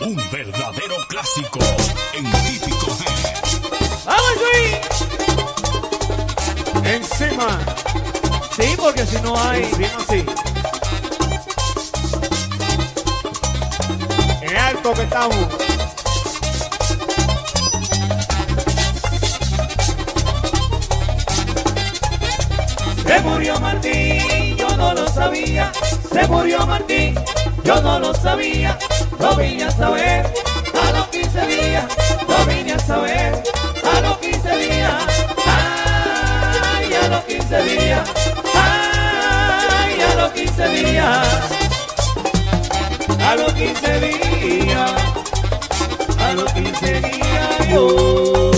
Un verdadero clásico en típico de. ¡Vamos, Luis! Encima. Sí, porque si no hay. Bien así. En alto que estamos. Se murió Martín, yo no lo sabía. Se murió Martín, yo no lo sabía lo vine a saber a los 15 días, lo vine a saber a los 15 días, ay, a los 15 días, ay, a los 15 días, a los 15 días, a los 15 días, yo.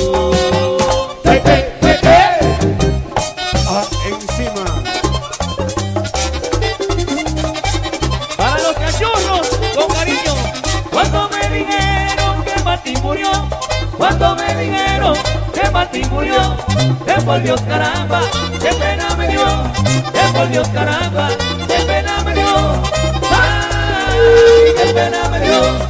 por Dios caramba, qué pena me dio, qué por Dios caramba, qué pena me dio, ay, qué pena me dio.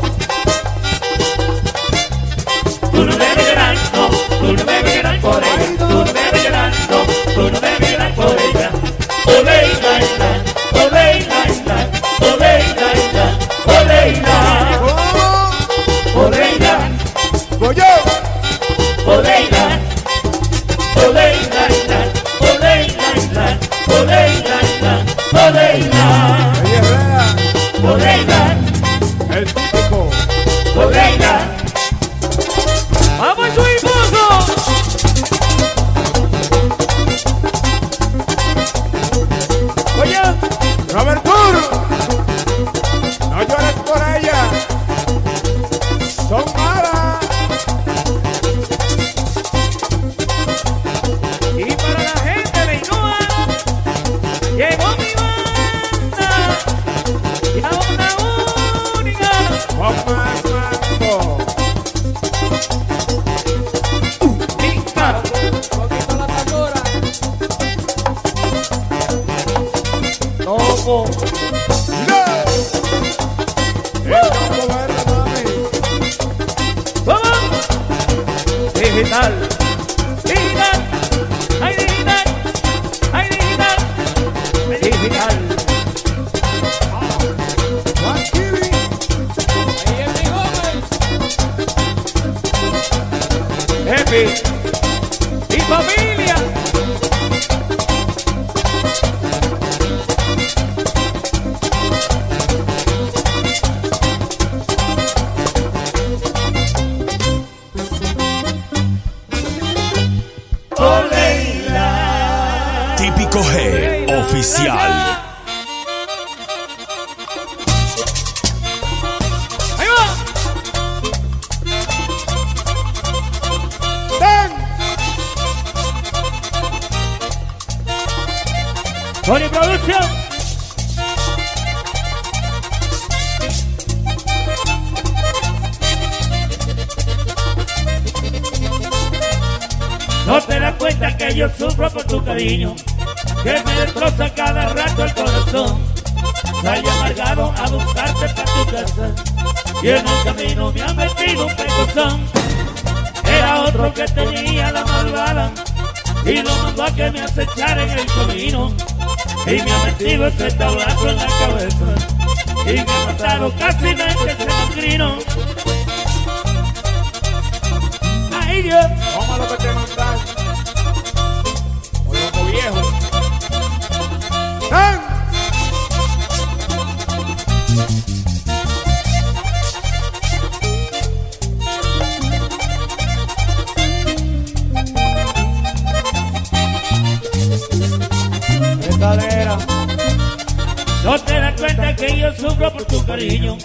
cariño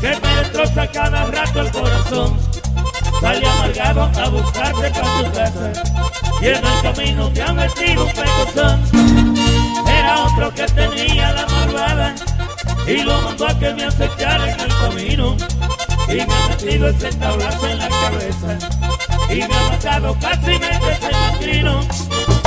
que me destroza cada rato el corazón. Salí amargado a buscarte con tu casa y en el camino te han metido un pecozón. Era otro que tenía la malvada y lo mandó a que me acechara en el camino y me ha metido ese tablazo en la cabeza y me ha matado casi me el matrino.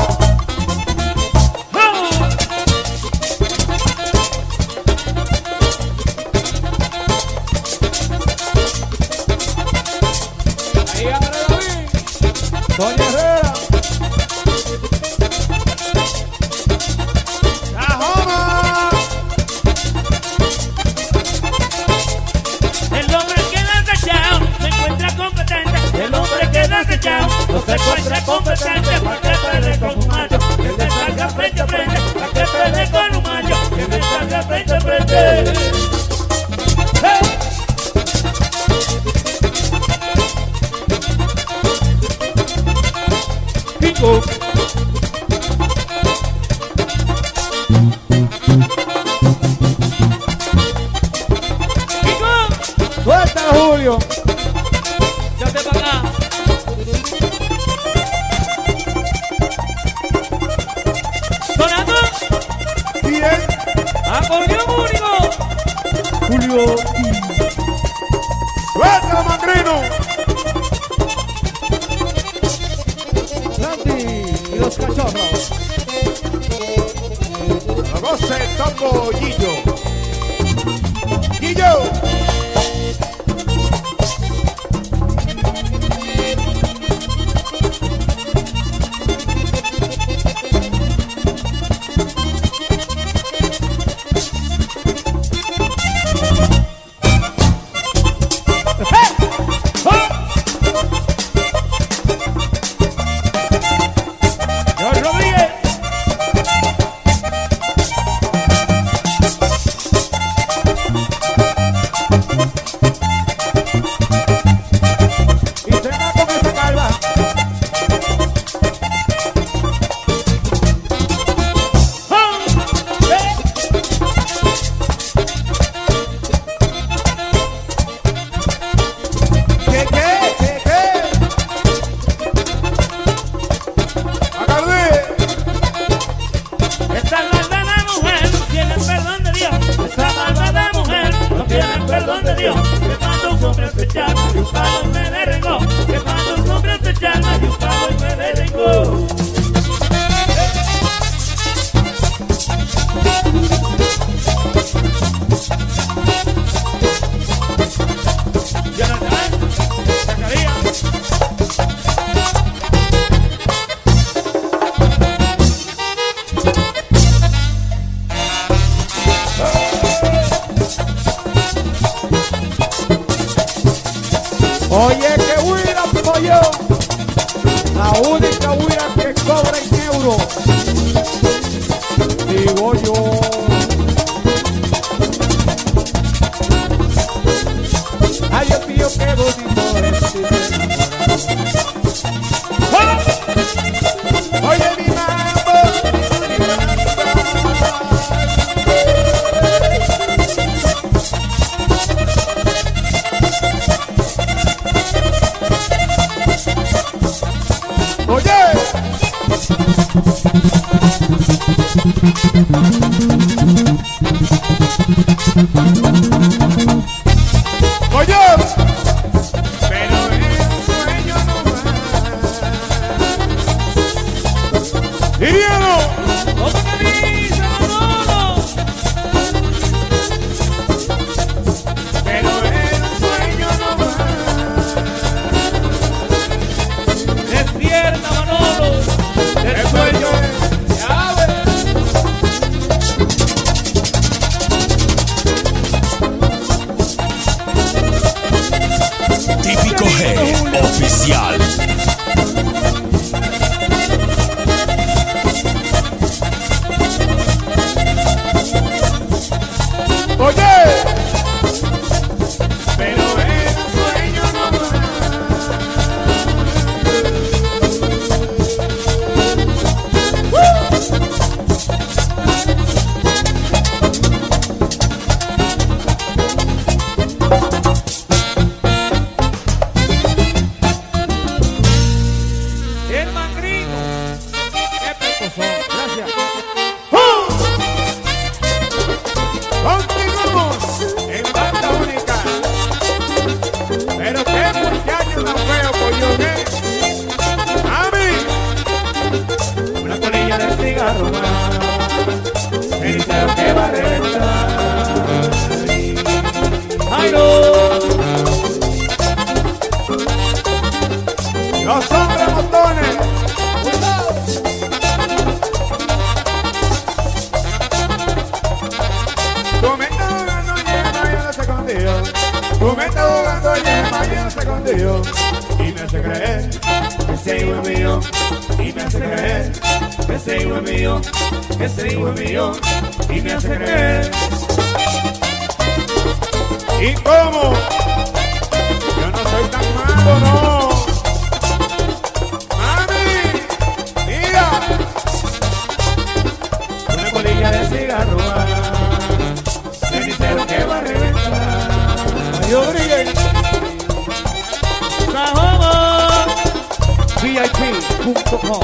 Yahoo.com.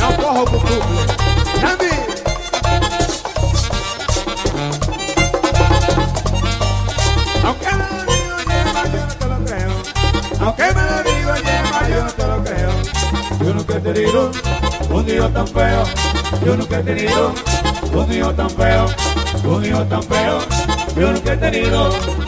Não corro pro público. Grande! Aunque me lo digo lleva, yo no te lo creo. Yo nunca he tenido un hijo tan feo. Yo nunca he tenido un tan feo. Un tan feo. Yo nunca he tenido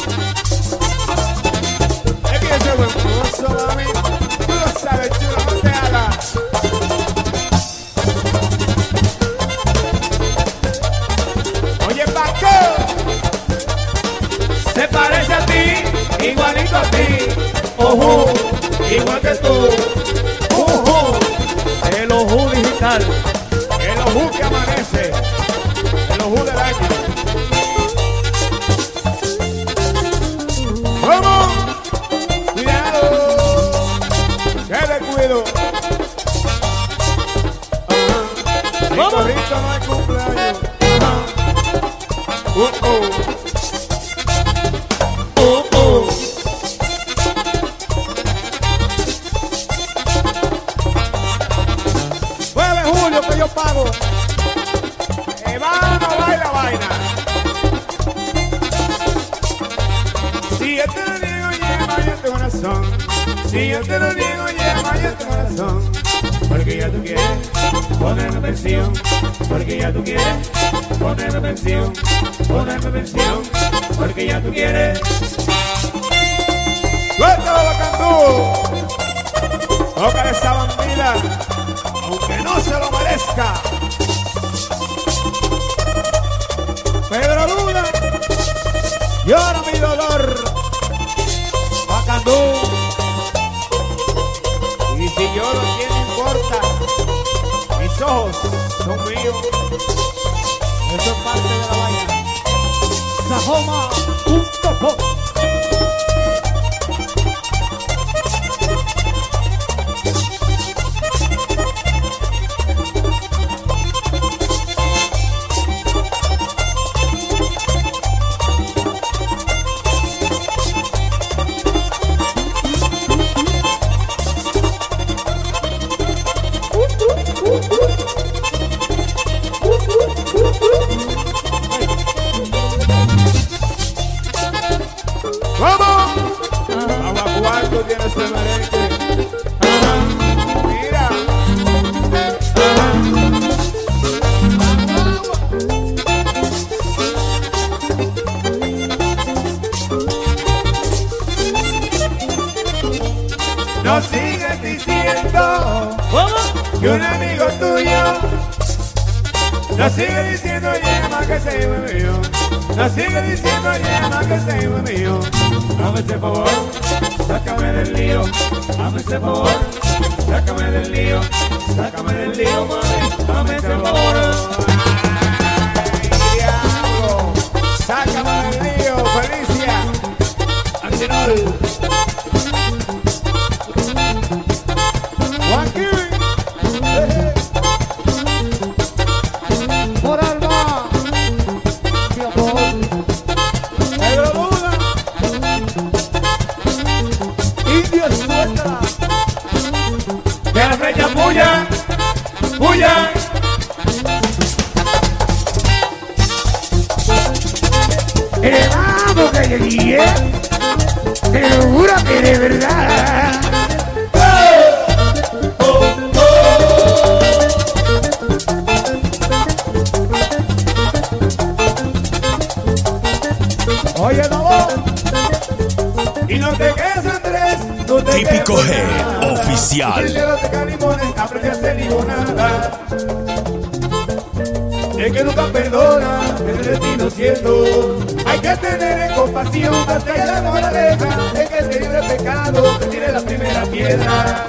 No sigues diciendo que un amigo tuyo no sigue diciendo llama que se mío. No sigue diciendo llama que se mío. Hazme ese favor, sácame del lío. Hazme ese favor, sácame del lío. Sácame del lío, mami. Hazme ese favor. Ay, diablo. Sácame del lío, Felicia. Arsenal. De verdad. Oye, no. Y no te quedes, Andrés. No te Típico G nada. oficial. Aprende a hacer limonada. El que nunca perdona, el destino cierto. Hay que tener en compasión, hasta la moraleja. Yeah.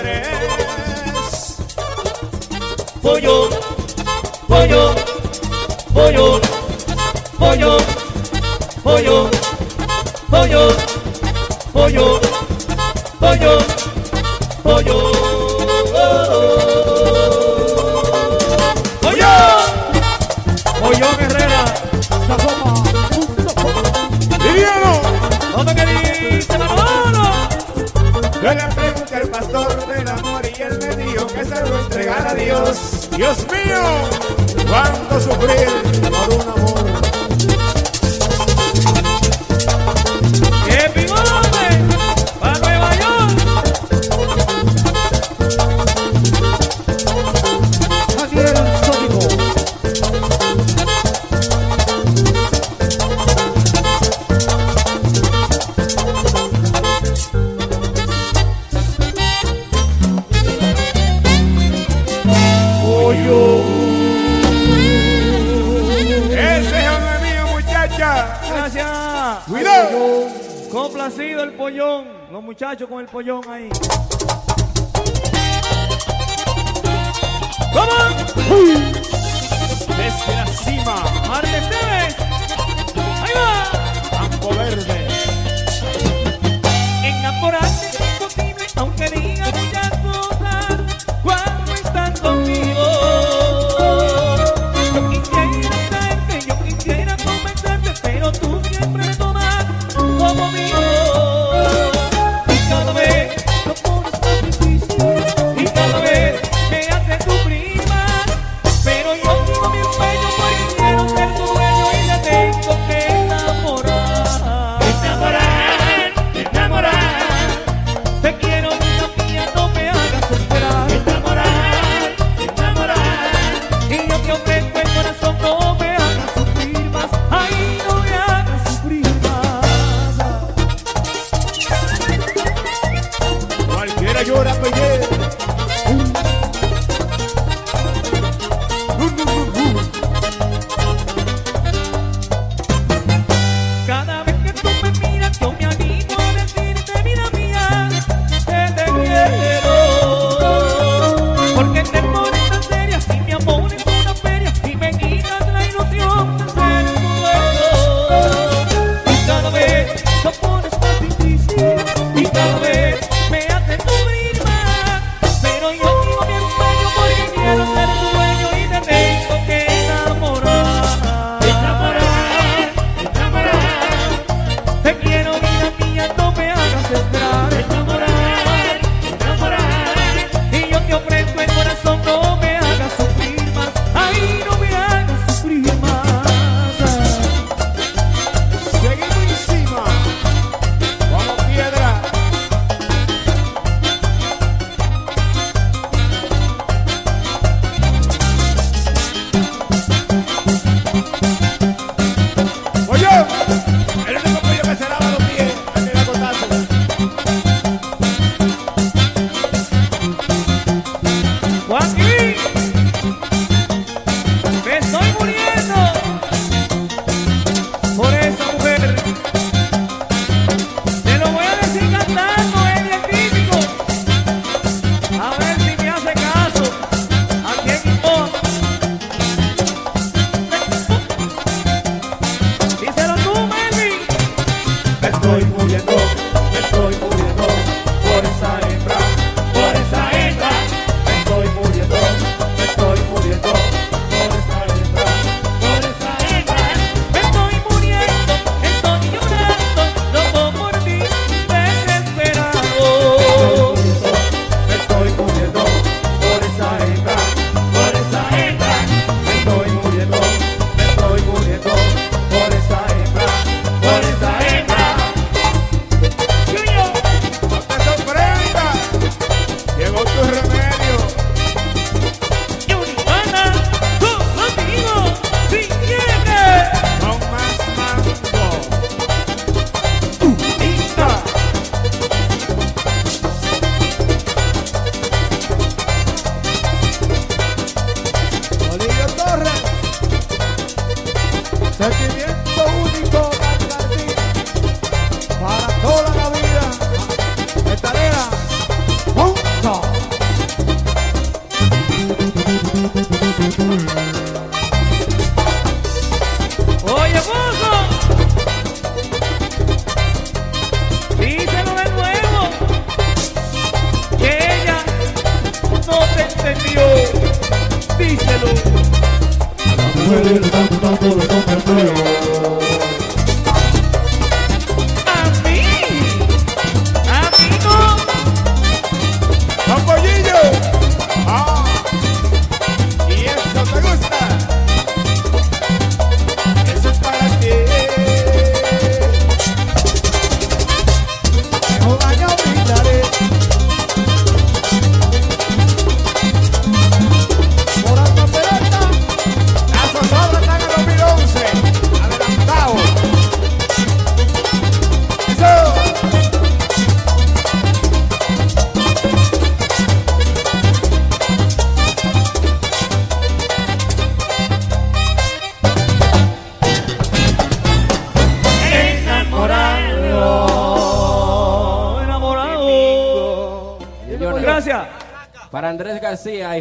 ¡Ay, Andrés! Pollo, pollo, pollo, pollo, pollo, pollo, pollo, pollo, pollo. Pollo, pollo Herrera, ¡Liriano! Que lo a Dios. Dios mío, cuánto sufrir por un amor. Los muchachos con el pollón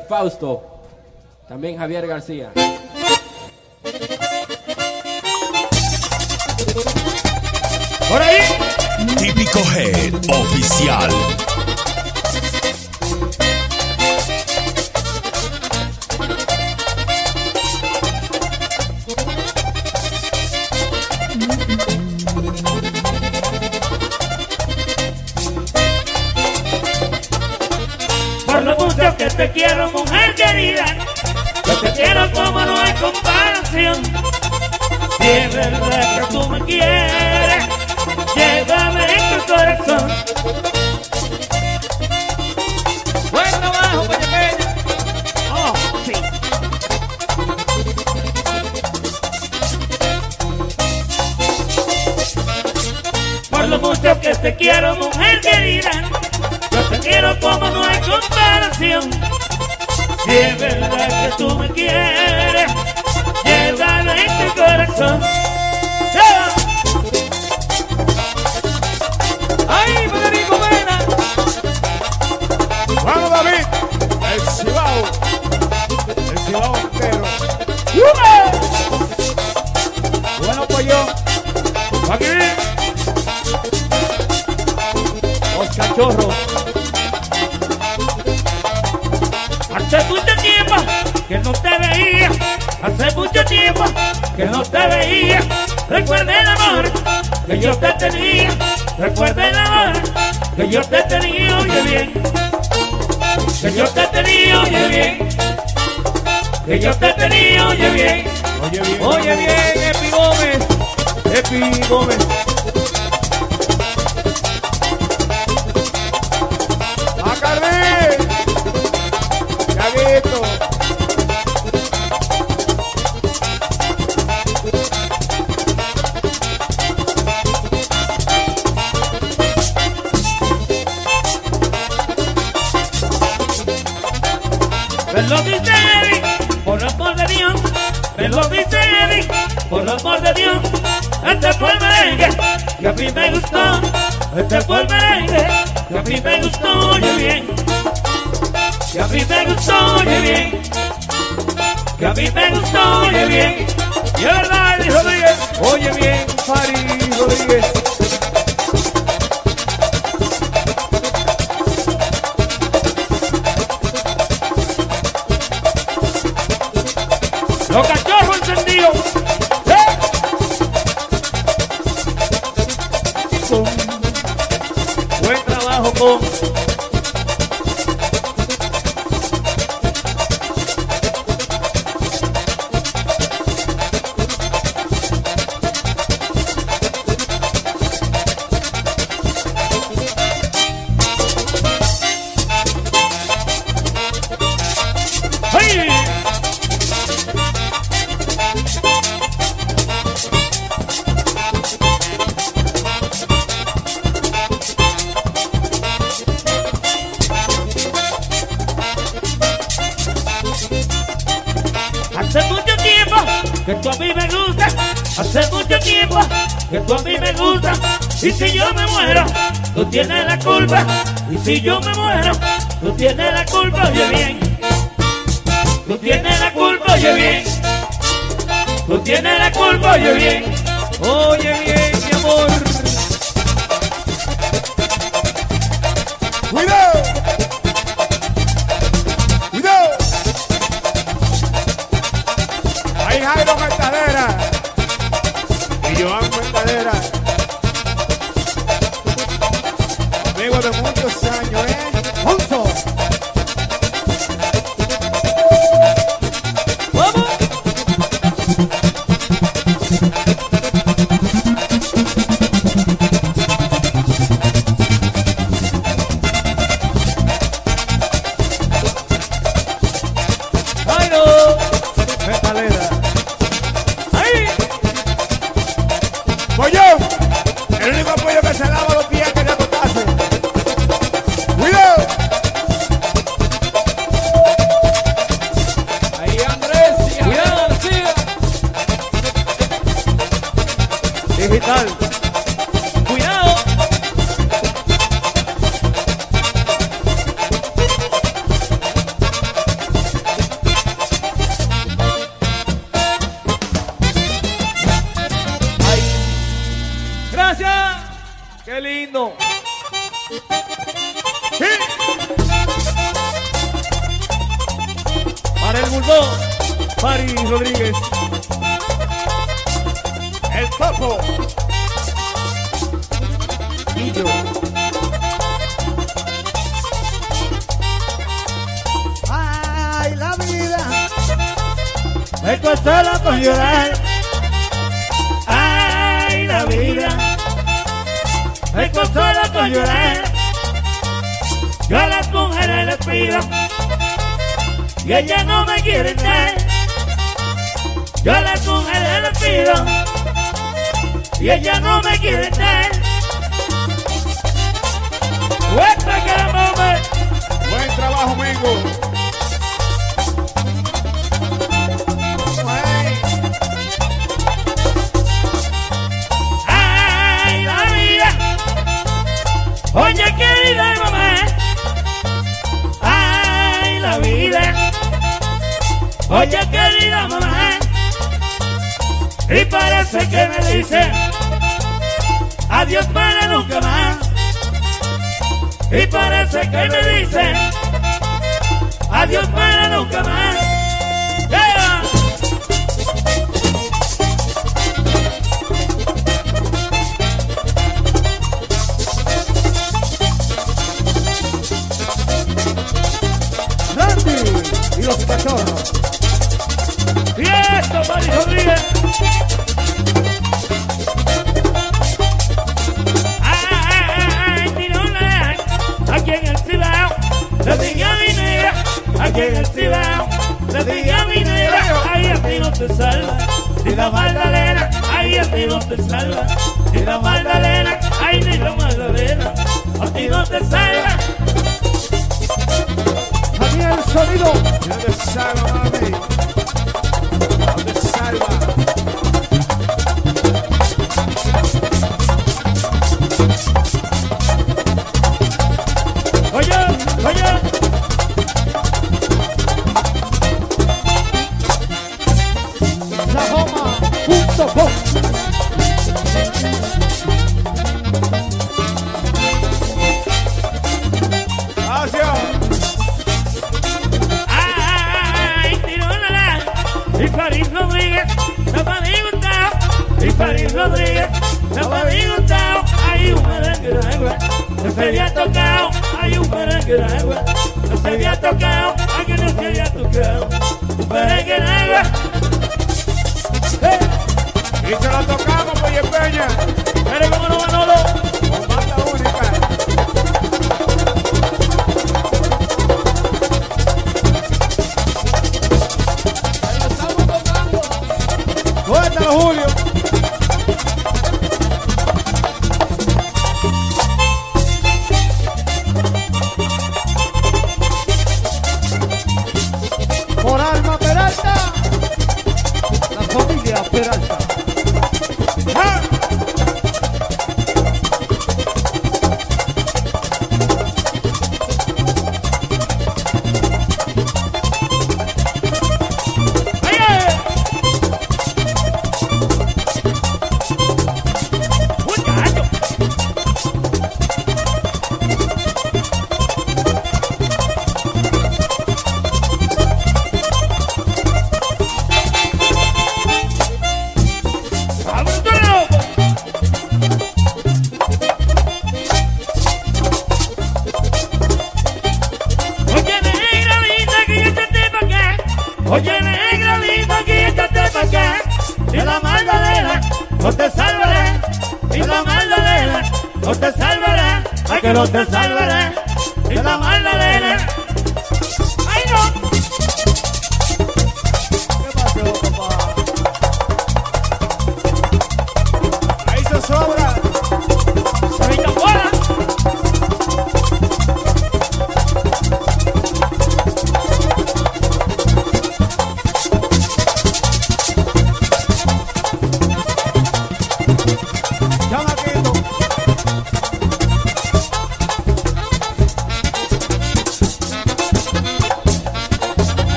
Fausto. También Javier García. Por ahí. Típico Head Oficial. Y si yo me muero, tú tienes la culpa. Y si yo me muero, tú tienes la culpa, oye bien. Tú tienes la culpa, oye bien. Tú tienes la culpa, oye bien. Oye bien, mi amor.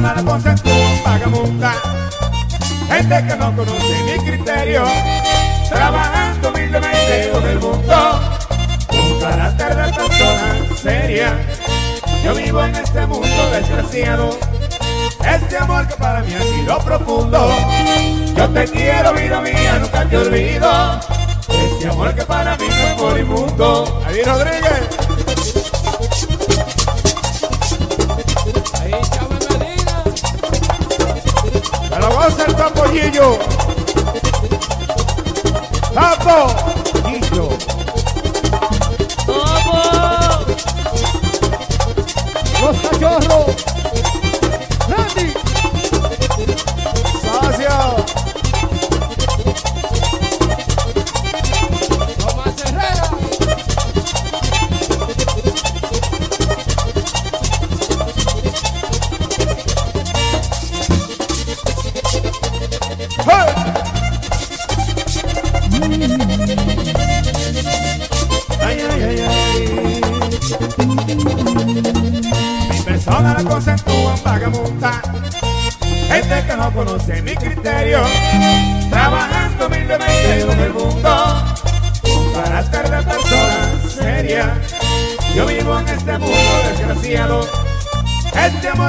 toda la cosa en tu vagabunda. Gente que no conoce mi criterio, trabajando humildemente con el mundo, con carácter de persona seria. Yo vivo en este mundo desgraciado, este amor que para mí ha sido profundo. Yo te quiero, vida mía, nunca te olvido. Este amor que para mí fue moribundo. Javier Rodríguez. Tapo Gillo. Tapo Tampollillo. Tampollillo. Los cachorros.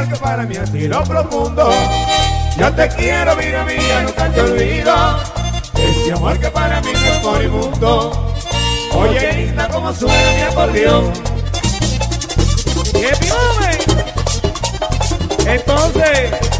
porque para mí ha sido profundo. Yo te quiero, vida mía, nunca te olvido. Ese amor que para mí es moribundo. Oye, linda, como suena mi acordeón. ¡Qué piome! Entonces.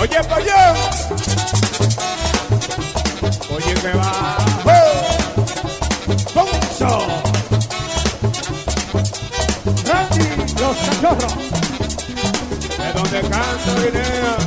Oye, Payán. Oye, que va. Ponzo. Randy, los cachorros. De donde canta Guinea.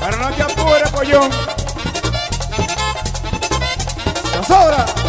Pero no te apures, pollón. ¡La sobra!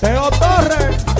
Teo Torres.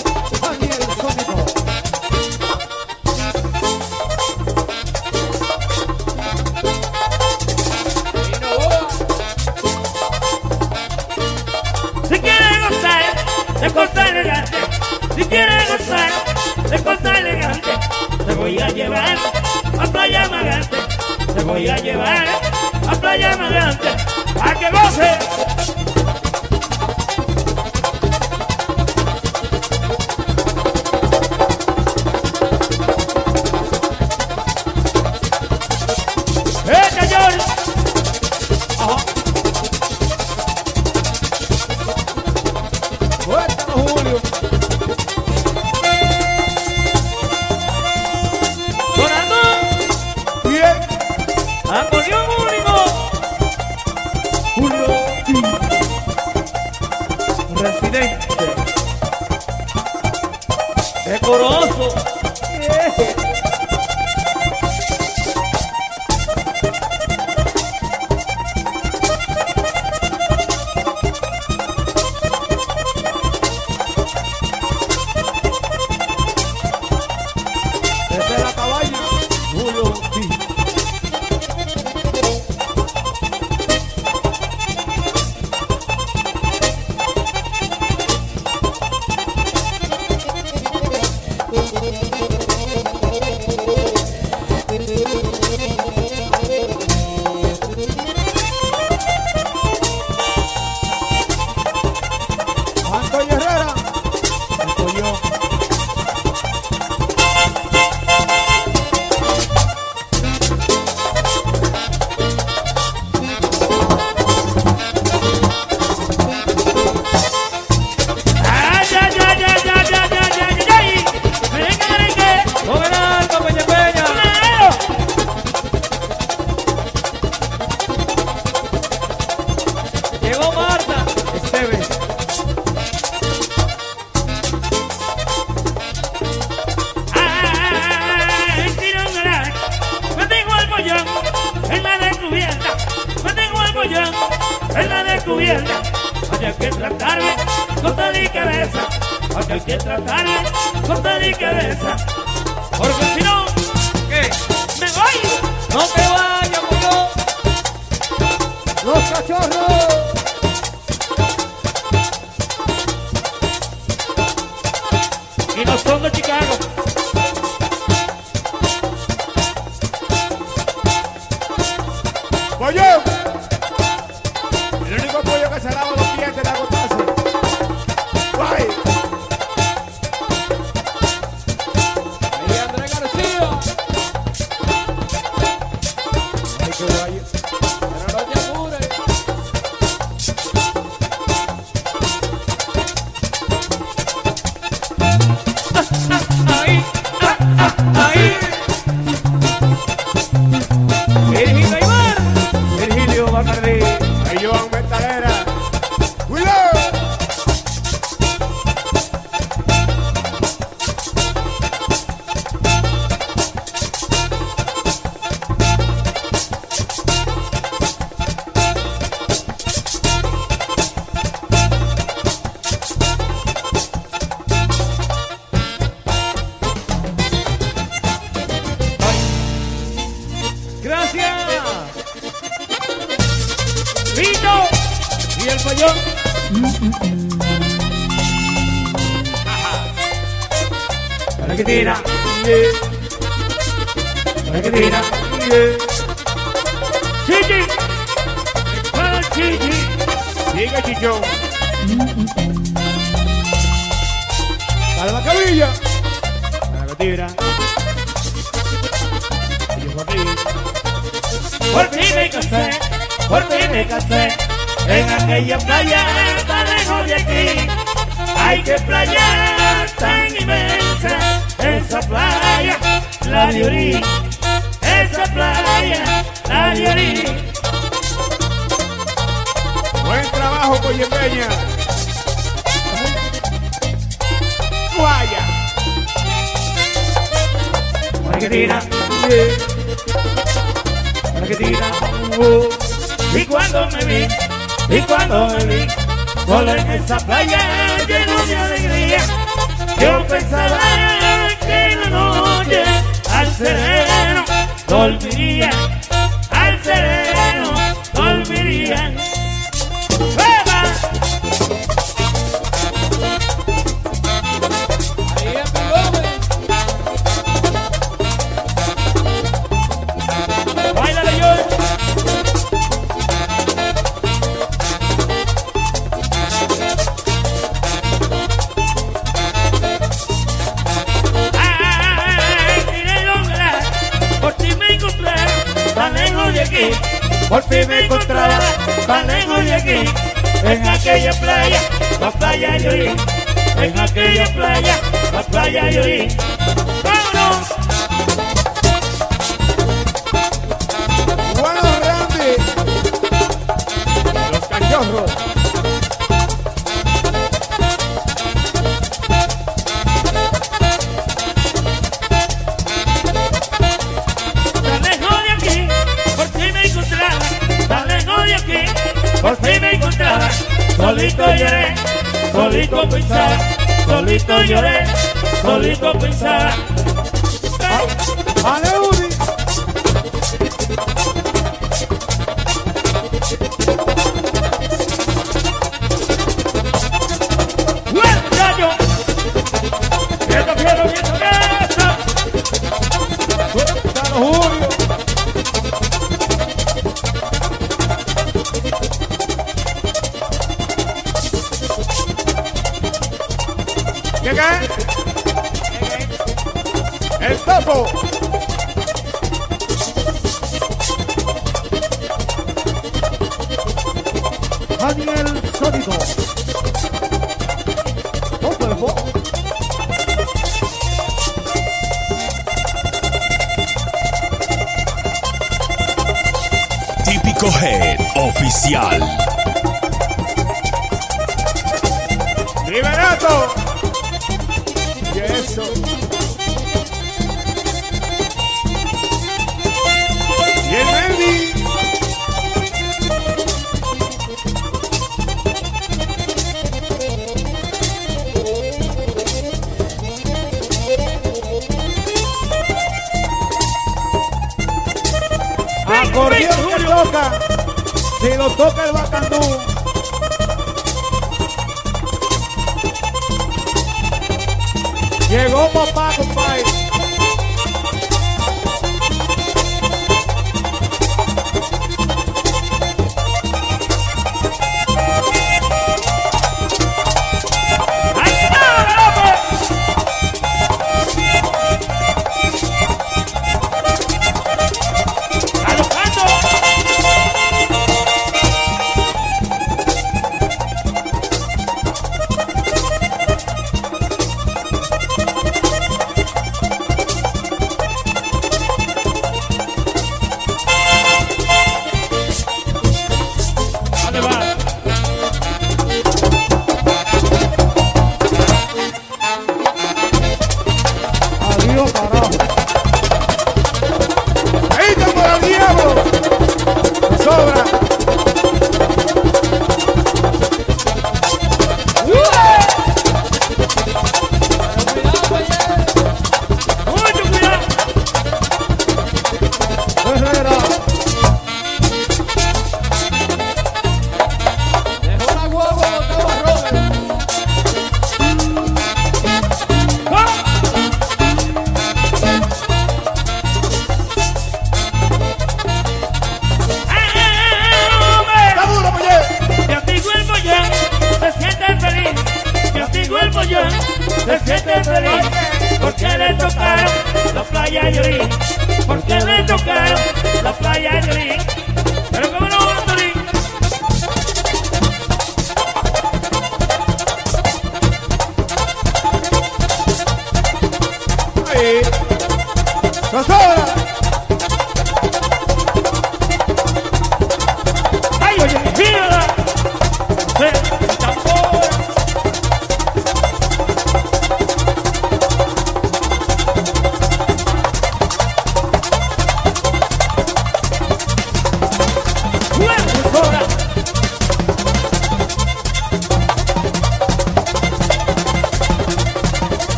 ¡No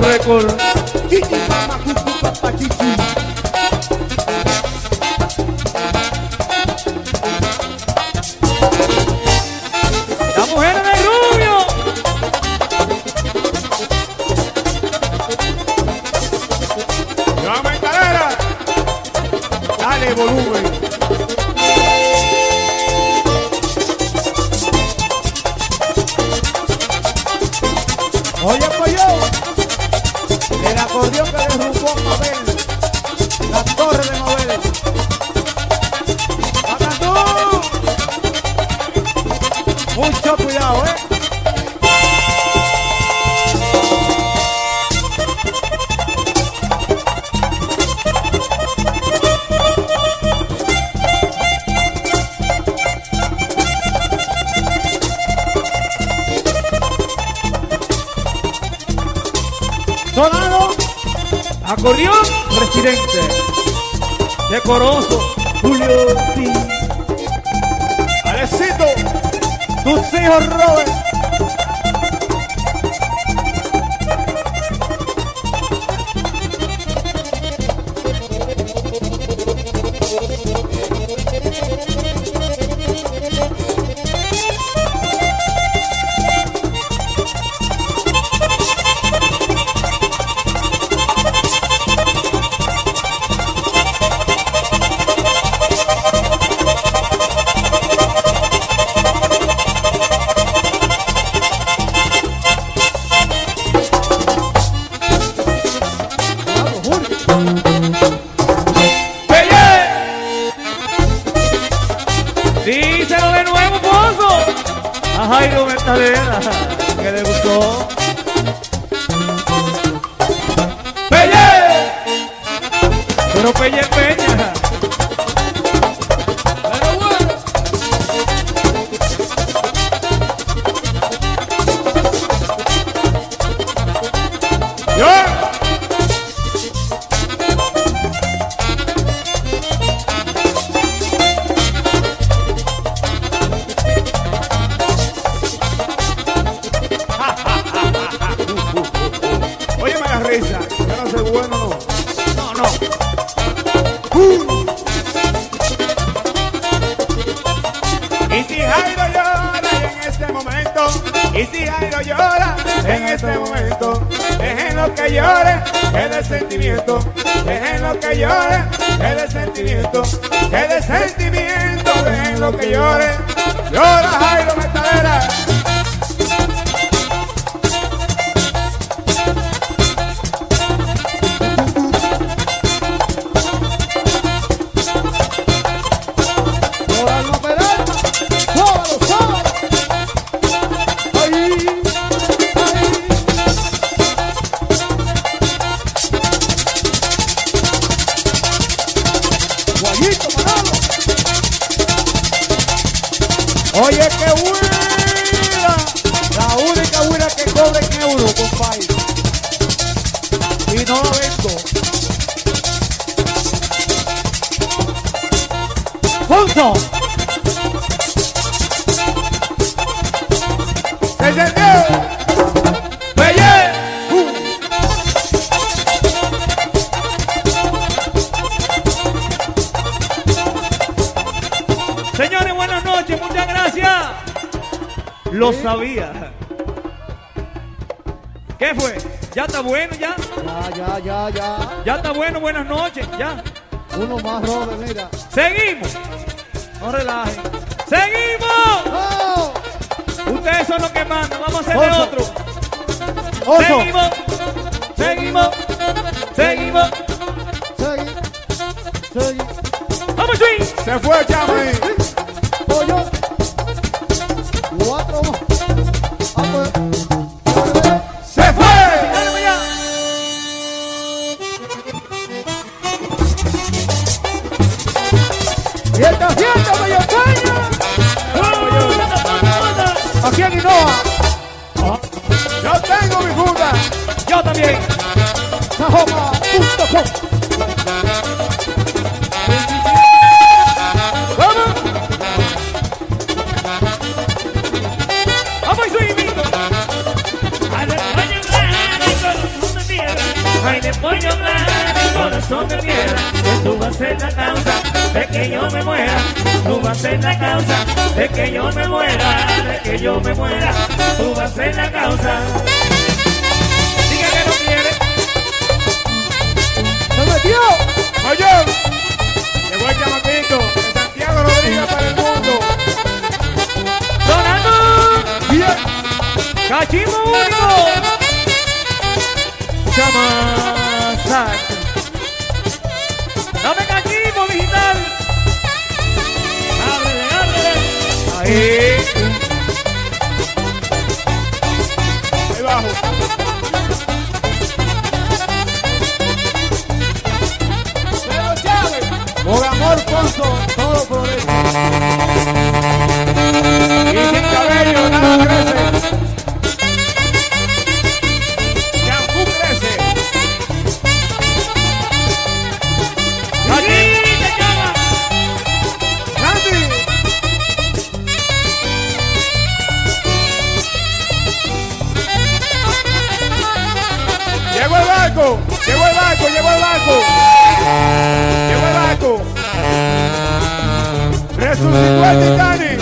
Record. barco, llegó el barco. Llegó el barco. Resucitó el Titanic.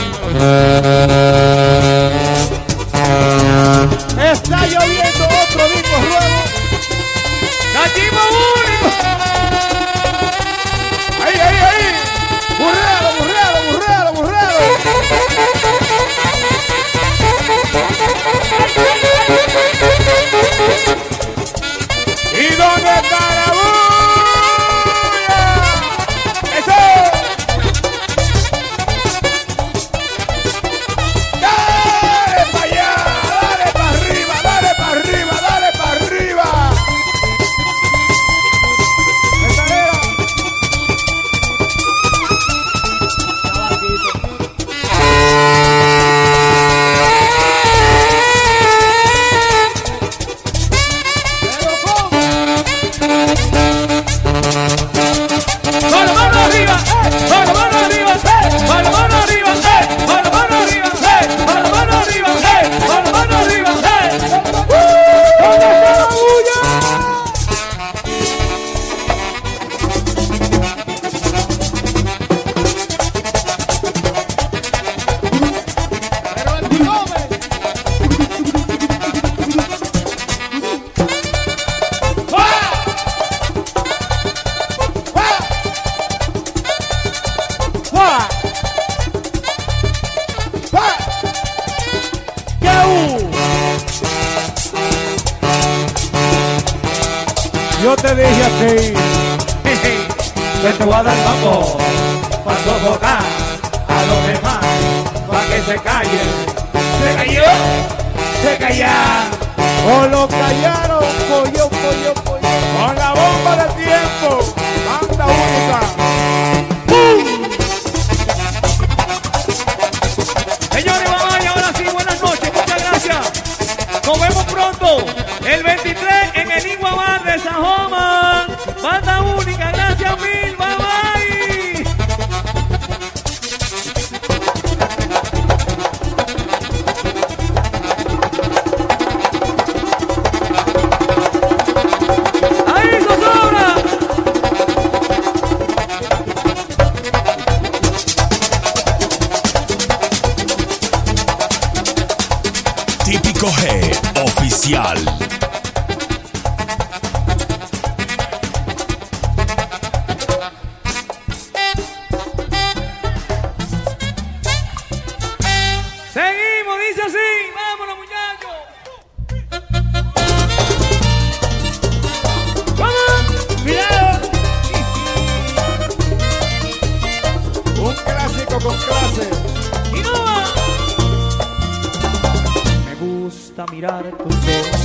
Gusta mirar tus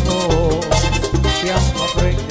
ojos aún aprenden a